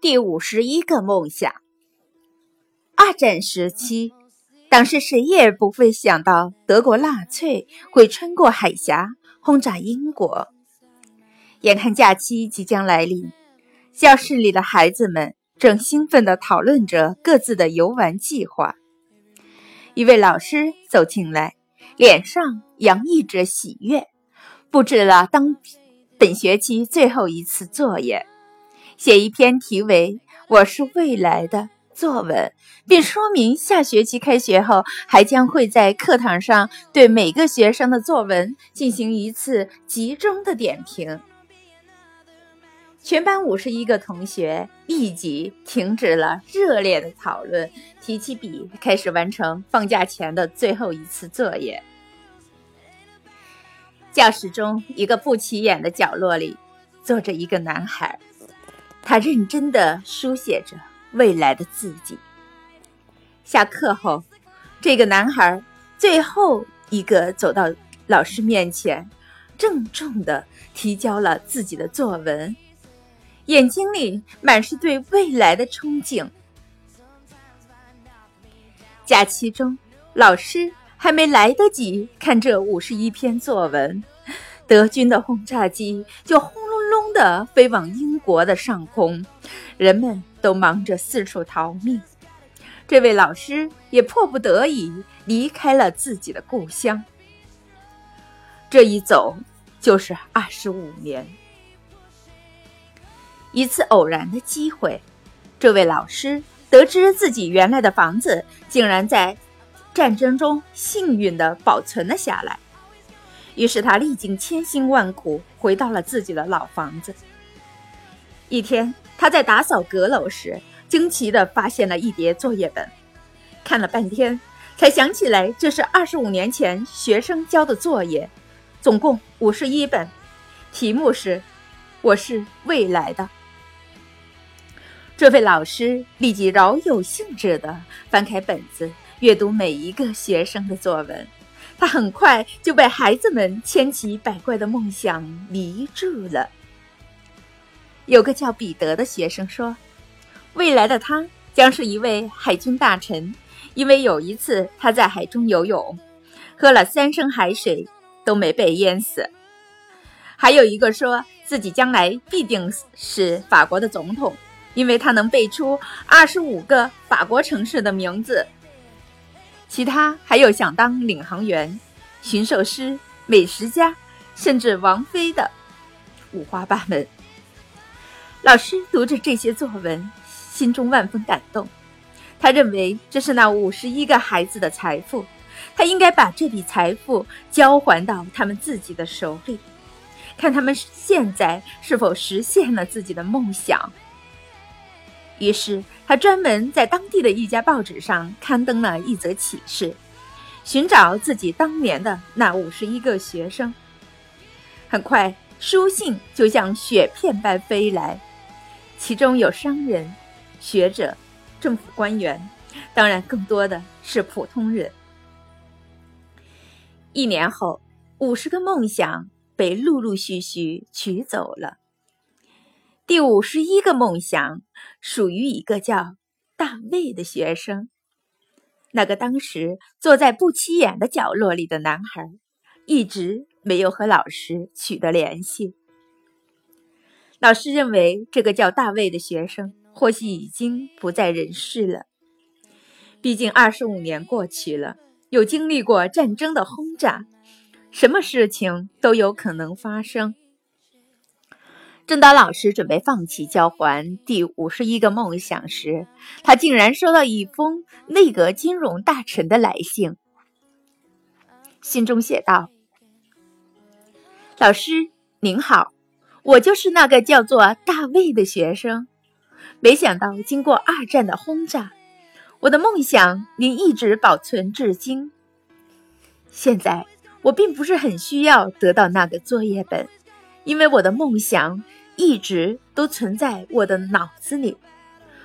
第五十一个梦想。二战时期，当时谁也不会想到德国纳粹会穿过海峡轰炸英国。眼看假期即将来临，教室里的孩子们正兴奋地讨论着各自的游玩计划。一位老师走进来，脸上洋溢着喜悦，布置了当本学期最后一次作业。写一篇题为“我是未来的”作文，并说明下学期开学后还将会在课堂上对每个学生的作文进行一次集中的点评。全班五十一个同学立即停止了热烈的讨论，提起笔开始完成放假前的最后一次作业。教室中一个不起眼的角落里，坐着一个男孩。他认真地书写着未来的自己。下课后，这个男孩最后一个走到老师面前，郑重地提交了自己的作文，眼睛里满是对未来的憧憬。假期中，老师还没来得及看这五十一篇作文，德军的轰炸机就轰隆。隆的飞往英国的上空，人们都忙着四处逃命。这位老师也迫不得已离开了自己的故乡。这一走就是二十五年。一次偶然的机会，这位老师得知自己原来的房子竟然在战争中幸运地保存了下来。于是他历经千辛万苦，回到了自己的老房子。一天，他在打扫阁楼时，惊奇地发现了一叠作业本，看了半天，才想起来这是二十五年前学生交的作业，总共五十一本，题目是“我是未来的”。这位老师立即饶有兴致地翻开本子，阅读每一个学生的作文。他很快就被孩子们千奇百怪的梦想迷住了。有个叫彼得的学生说：“未来的他将是一位海军大臣，因为有一次他在海中游泳，喝了三升海水都没被淹死。”还有一个说自己将来必定是法国的总统，因为他能背出二十五个法国城市的名字。其他还有想当领航员、驯兽师、美食家，甚至王妃的，五花八门。老师读着这些作文，心中万分感动。他认为这是那五十一个孩子的财富，他应该把这笔财富交还到他们自己的手里，看他们现在是否实现了自己的梦想。于是，他专门在当地的一家报纸上刊登了一则启事，寻找自己当年的那五十一个学生。很快，书信就像雪片般飞来，其中有商人、学者、政府官员，当然更多的是普通人。一年后，五十个梦想被陆陆续续取走了。第五十一个梦想属于一个叫大卫的学生。那个当时坐在不起眼的角落里的男孩，一直没有和老师取得联系。老师认为这个叫大卫的学生或许已经不在人世了。毕竟二十五年过去了，又经历过战争的轰炸，什么事情都有可能发生。正当老师准备放弃交还第五十一个梦想时，他竟然收到一封内阁金融大臣的来信。信中写道：“老师您好，我就是那个叫做大卫的学生。没想到经过二战的轰炸，我的梦想您一直保存至今。现在我并不是很需要得到那个作业本，因为我的梦想。”一直都存在我的脑子里，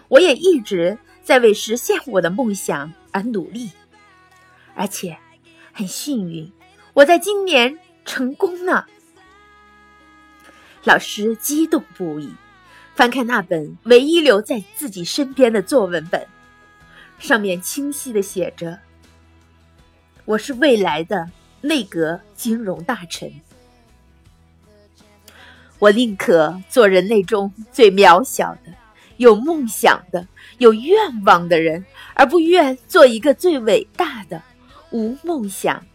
我也一直在为实现我的梦想而努力，而且很幸运，我在今年成功了。老师激动不已，翻开那本唯一留在自己身边的作文本，上面清晰的写着：“我是未来的内阁金融大臣。”我宁可做人类中最渺小的、有梦想的、有愿望的人，而不愿做一个最伟大的、无梦想、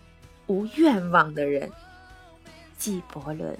无愿望的人。纪伯伦。